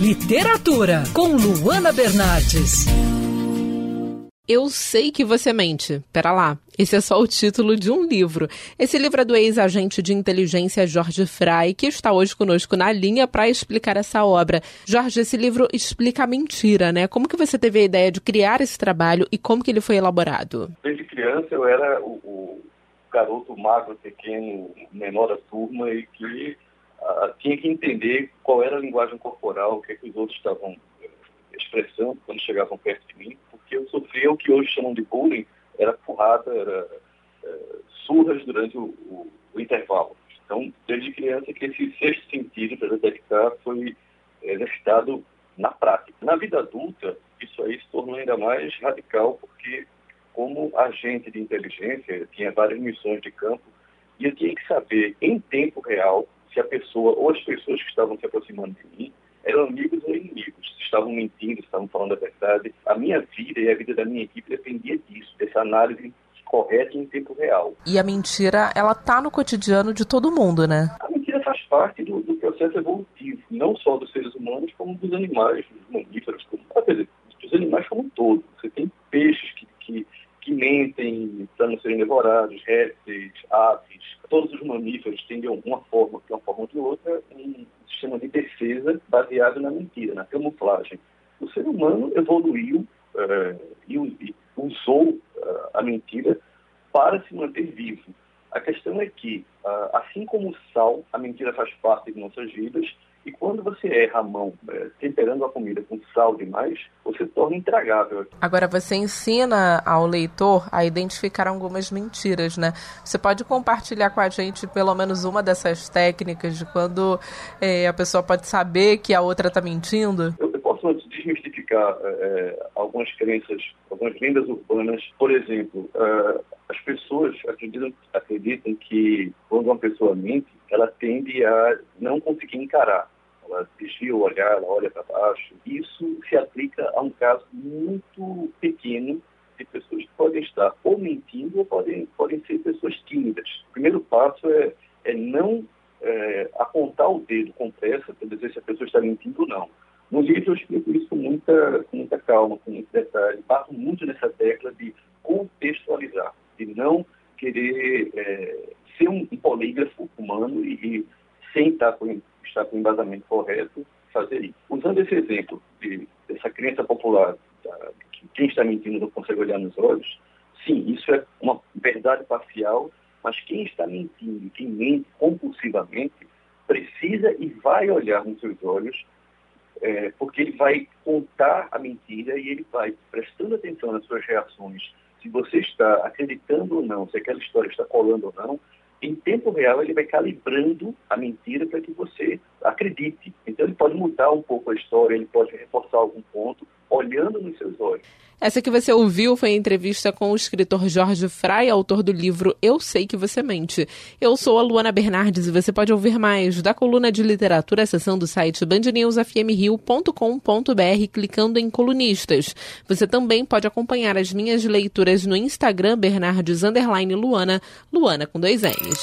Literatura com Luana Bernardes. Eu sei que você mente. Pera lá, esse é só o título de um livro. Esse livro é do ex-agente de inteligência Jorge Fry, que está hoje conosco na linha para explicar essa obra. Jorge, esse livro explica a mentira, né? Como que você teve a ideia de criar esse trabalho e como que ele foi elaborado? Desde criança eu era o, o garoto magro, pequeno, menor da turma e que uh, tinha que entender qual era a linguagem corporal, o que, é que os outros estavam eh, expressando quando chegavam perto de mim que eu sofria o que hoje chamam de bullying, era porrada, era é, surras durante o, o, o, intervalo. Então, desde criança que esse sexto sentido para detectar foi exercitado na prática. Na vida adulta, isso aí se tornou ainda mais radical, porque como agente de inteligência, tinha várias missões de campo, e eu tinha que saber em tempo real se a pessoa ou as pessoas que estavam se aproximando de mim eram amigos ou inimigos, se estavam mentindo, se estavam falando a verdade. A minha vida e a vida da minha equipe dependia disso, dessa análise correta em tempo real. E a mentira, ela tá no cotidiano de todo mundo, né? A mentira faz parte do, do processo evolutivo, não só dos seres humanos, como dos animais, dos mamíferos, como, dos animais como um todo. Você tem peixes que, que, que mentem para não serem devorados, répteis, aves, todos os mamíferos têm de uma forma, de uma forma ou de outra, um sistema de defesa baseado na mentira, na camuflagem. O ser humano evoluiu uh, e, usou uh, a mentira para se manter vivo. A questão é que, uh, assim como o sal, a mentira faz parte de nossas vidas, e quando você erra a mão é, temperando a comida com sal demais, você torna intragável. Agora, você ensina ao leitor a identificar algumas mentiras, né? Você pode compartilhar com a gente pelo menos uma dessas técnicas de quando é, a pessoa pode saber que a outra está mentindo? Eu, desmistificar é, algumas crenças, algumas lendas urbanas. Por exemplo, é, as pessoas acreditam, acreditam que quando uma pessoa mente, ela tende a não conseguir encarar. Ela desvia o olhar, ela olha para baixo. Isso se aplica a um caso muito pequeno de pessoas que podem estar ou mentindo ou podem, podem ser pessoas tímidas. O primeiro passo é, é não é, apontar o dedo com pressa para dizer se a pessoa está mentindo ou não. No livro eu explico isso com muita, com muita calma, com muito detalhe. Bato muito nessa tecla de contextualizar, de não querer é, ser um polígrafo humano e, e sem estar com, estar com embasamento correto, fazer isso. Usando esse exemplo de, dessa crença popular, da, que quem está mentindo não consegue olhar nos olhos, sim, isso é uma verdade parcial, mas quem está mentindo, quem mente compulsivamente, precisa e vai olhar nos seus olhos, é, porque ele vai contar a mentira e ele vai prestando atenção nas suas reações, se você está acreditando ou não, se aquela história está colando ou não, em tempo real ele vai calibrando a mentira para que você acredite. Então ele pode mudar um pouco a história, ele pode reforçar algum ponto, olhando nos seus olhos. Essa que você ouviu foi a entrevista com o escritor Jorge Fry, autor do livro Eu Sei Que Você Mente. Eu sou a Luana Bernardes e você pode ouvir mais da coluna de literatura acessando o site bandnewsfmrio.com.br clicando em colunistas. Você também pode acompanhar as minhas leituras no Instagram Bernardes Luana, Luana com dois N's.